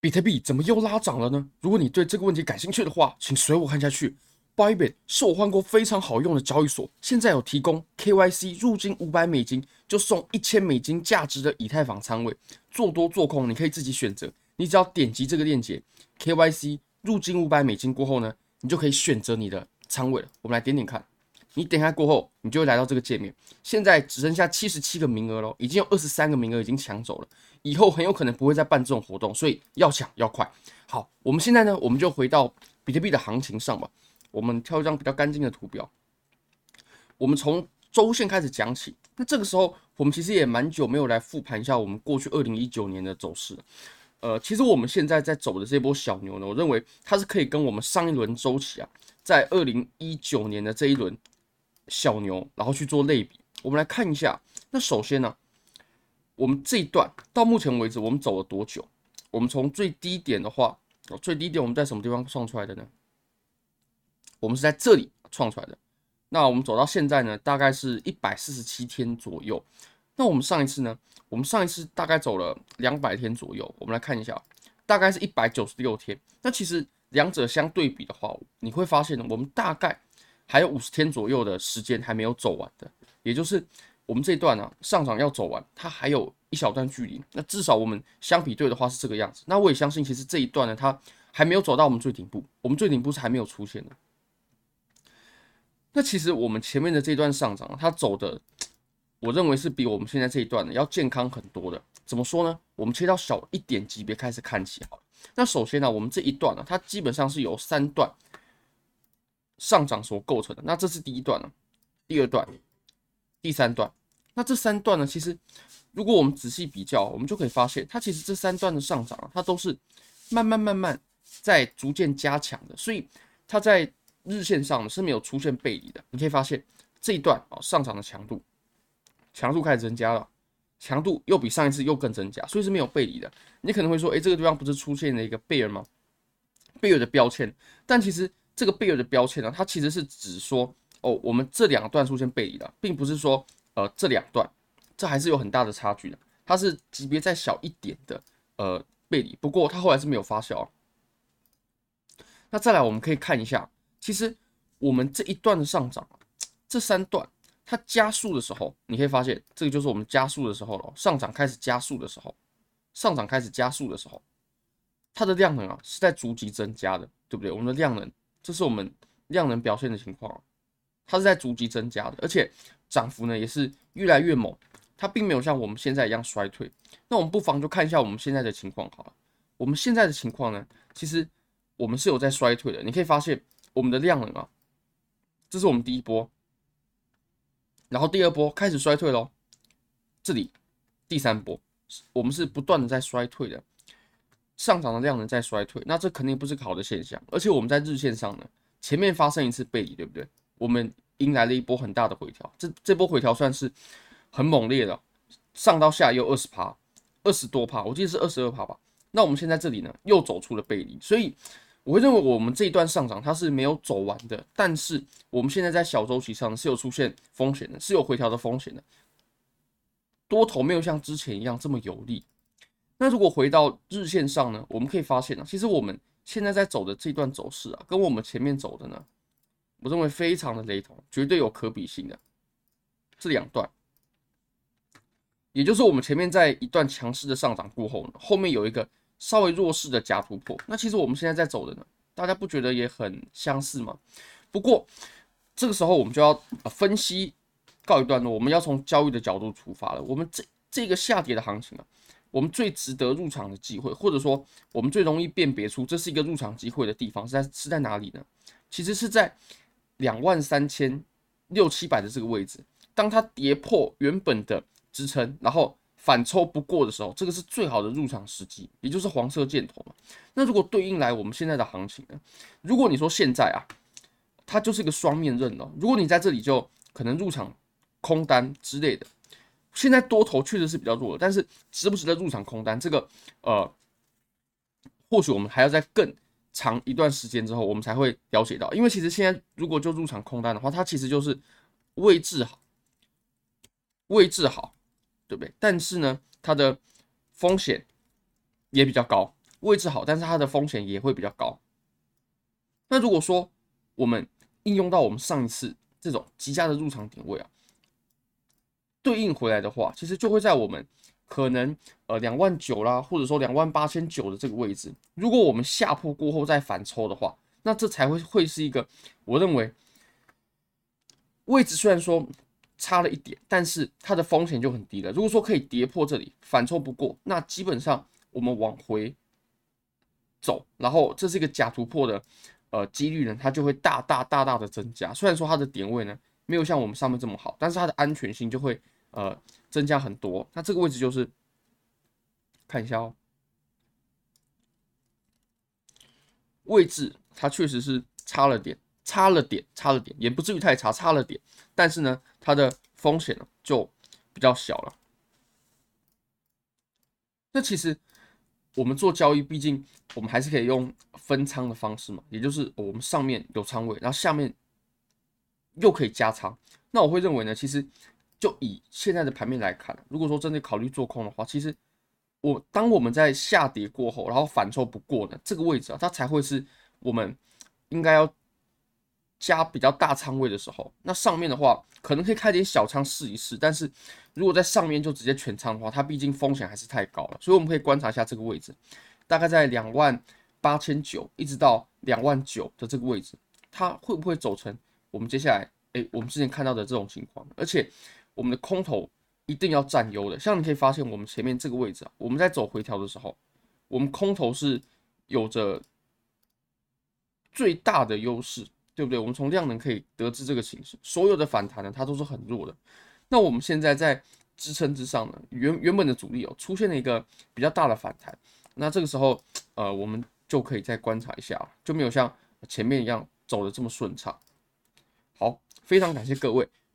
比特币怎么又拉涨了呢？如果你对这个问题感兴趣的话，请随我看下去。Bybit 是我换过非常好用的交易所，现在有提供 KYC 入金五百美金就送一千美金价值的以太坊仓位，做多做空你可以自己选择。你只要点击这个链接，KYC 入金五百美金过后呢，你就可以选择你的仓位了。我们来点点看，你点开过后，你就会来到这个界面。现在只剩下七十七个名额了，已经有二十三个名额已经抢走了，以后很有可能不会再办这种活动，所以要抢要快。好，我们现在呢，我们就回到比特币的行情上吧。我们挑一张比较干净的图表，我们从周线开始讲起。那这个时候，我们其实也蛮久没有来复盘一下我们过去二零一九年的走势。呃，其实我们现在在走的这波小牛呢，我认为它是可以跟我们上一轮周期啊，在二零一九年的这一轮小牛，然后去做类比。我们来看一下。那首先呢，我们这一段到目前为止我们走了多久？我们从最低点的话，最低点我们在什么地方创出来的呢？我们是在这里创出来的，那我们走到现在呢，大概是一百四十七天左右。那我们上一次呢，我们上一次大概走了两百天左右。我们来看一下，大概是一百九十六天。那其实两者相对比的话，你会发现呢，我们大概还有五十天左右的时间还没有走完的，也就是我们这一段呢，上涨要走完，它还有一小段距离。那至少我们相比对的话是这个样子。那我也相信，其实这一段呢，它还没有走到我们最顶部，我们最顶部是还没有出现的。那其实我们前面的这段上涨，它走的，我认为是比我们现在这一段呢要健康很多的。怎么说呢？我们切到小一点级别开始看起好了。那首先呢，我们这一段呢，它基本上是由三段上涨所构成的。那这是第一段呢，第二段，第三段。那这三段呢，其实如果我们仔细比较，我们就可以发现，它其实这三段的上涨啊，它都是慢慢慢慢在逐渐加强的。所以它在日线上呢是没有出现背离的，你可以发现这一段哦上涨的强度，强度开始增加了，强度又比上一次又更增加，所以是没有背离的。你可能会说，诶，这个地方不是出现了一个贝尔吗？贝尔的标签，但其实这个贝尔的标签呢，它其实是指说，哦，我们这两段出现背离了，并不是说，呃，这两段这还是有很大的差距的，它是级别再小一点的，呃，背离。不过它后来是没有发酵啊。那再来，我们可以看一下。其实我们这一段的上涨，这三段它加速的时候，你可以发现这个就是我们加速的时候了。上涨开始加速的时候，上涨开始加速的时候，它的量能啊是在逐级增加的，对不对？我们的量能，这是我们量能表现的情况，它是在逐级增加的，而且涨幅呢也是越来越猛，它并没有像我们现在一样衰退。那我们不妨就看一下我们现在的情况好了。我们现在的情况呢，其实我们是有在衰退的，你可以发现。我们的量能啊，这是我们第一波，然后第二波开始衰退喽。这里第三波，我们是不断的在衰退的，上涨的量能在衰退，那这肯定不是个好的现象。而且我们在日线上呢，前面发生一次背离，对不对？我们迎来了一波很大的回调，这这波回调算是很猛烈的，上到下又二十趴，二十多趴，我记得是二十二趴吧。那我们现在这里呢，又走出了背离，所以。我会认为我们这一段上涨它是没有走完的，但是我们现在在小周期上是有出现风险的，是有回调的风险的。多头没有像之前一样这么有力。那如果回到日线上呢，我们可以发现呢，其实我们现在在走的这段走势啊，跟我们前面走的呢，我认为非常的雷同，绝对有可比性的。这两段，也就是我们前面在一段强势的上涨过后呢，后面有一个。稍微弱势的假突破，那其实我们现在在走的呢，大家不觉得也很相似吗？不过这个时候我们就要分析告一段落，我们要从交易的角度出发了。我们这这个下跌的行情啊，我们最值得入场的机会，或者说我们最容易辨别出这是一个入场机会的地方是在是在哪里呢？其实是在两万三千六七百的这个位置，当它跌破原本的支撑，然后。反抽不过的时候，这个是最好的入场时机，也就是黄色箭头嘛。那如果对应来我们现在的行情呢？如果你说现在啊，它就是一个双面刃哦。如果你在这里就可能入场空单之类的，现在多头确实是比较弱的，但是值不值得入场空单？这个呃，或许我们还要再更长一段时间之后，我们才会了解到。因为其实现在如果就入场空单的话，它其实就是位置好，位置好。对不对？但是呢，它的风险也比较高，位置好，但是它的风险也会比较高。那如果说我们应用到我们上一次这种极佳的入场点位啊，对应回来的话，其实就会在我们可能呃两万九啦，或者说两万八千九的这个位置，如果我们下破过后再反抽的话，那这才会会是一个我认为位置虽然说差了一点，但是它的风险就很低了。如果说可以跌破这里反抽不过，那基本上我们往回走，然后这是一个假突破的。呃，几率呢，它就会大大大大的增加。虽然说它的点位呢没有像我们上面这么好，但是它的安全性就会呃增加很多。那这个位置就是看一下哦，位置它确实是差了点，差了点，差了点，也不至于太差，差了点。但是呢，它的风险呢就比较小了。那其实。我们做交易，毕竟我们还是可以用分仓的方式嘛，也就是我们上面有仓位，然后下面又可以加仓。那我会认为呢，其实就以现在的盘面来看，如果说真的考虑做空的话，其实我当我们在下跌过后，然后反抽不过的这个位置啊，它才会是我们应该要加比较大仓位的时候。那上面的话，可能可以开点小仓试一试，但是。如果在上面就直接全仓的话，它毕竟风险还是太高了，所以我们可以观察一下这个位置，大概在两万八千九一直到两万九的这个位置，它会不会走成我们接下来诶、我们之前看到的这种情况？而且我们的空头一定要占优的，像你可以发现我们前面这个位置啊，我们在走回调的时候，我们空头是有着最大的优势，对不对？我们从量能可以得知这个形势，所有的反弹呢，它都是很弱的。那我们现在在支撑之上呢，原原本的阻力哦，出现了一个比较大的反弹，那这个时候呃，我们就可以再观察一下，就没有像前面一样走的这么顺畅。好，非常感谢各位，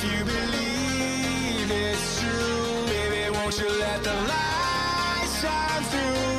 if you believe it's true. Baby, won't you let the light shine through?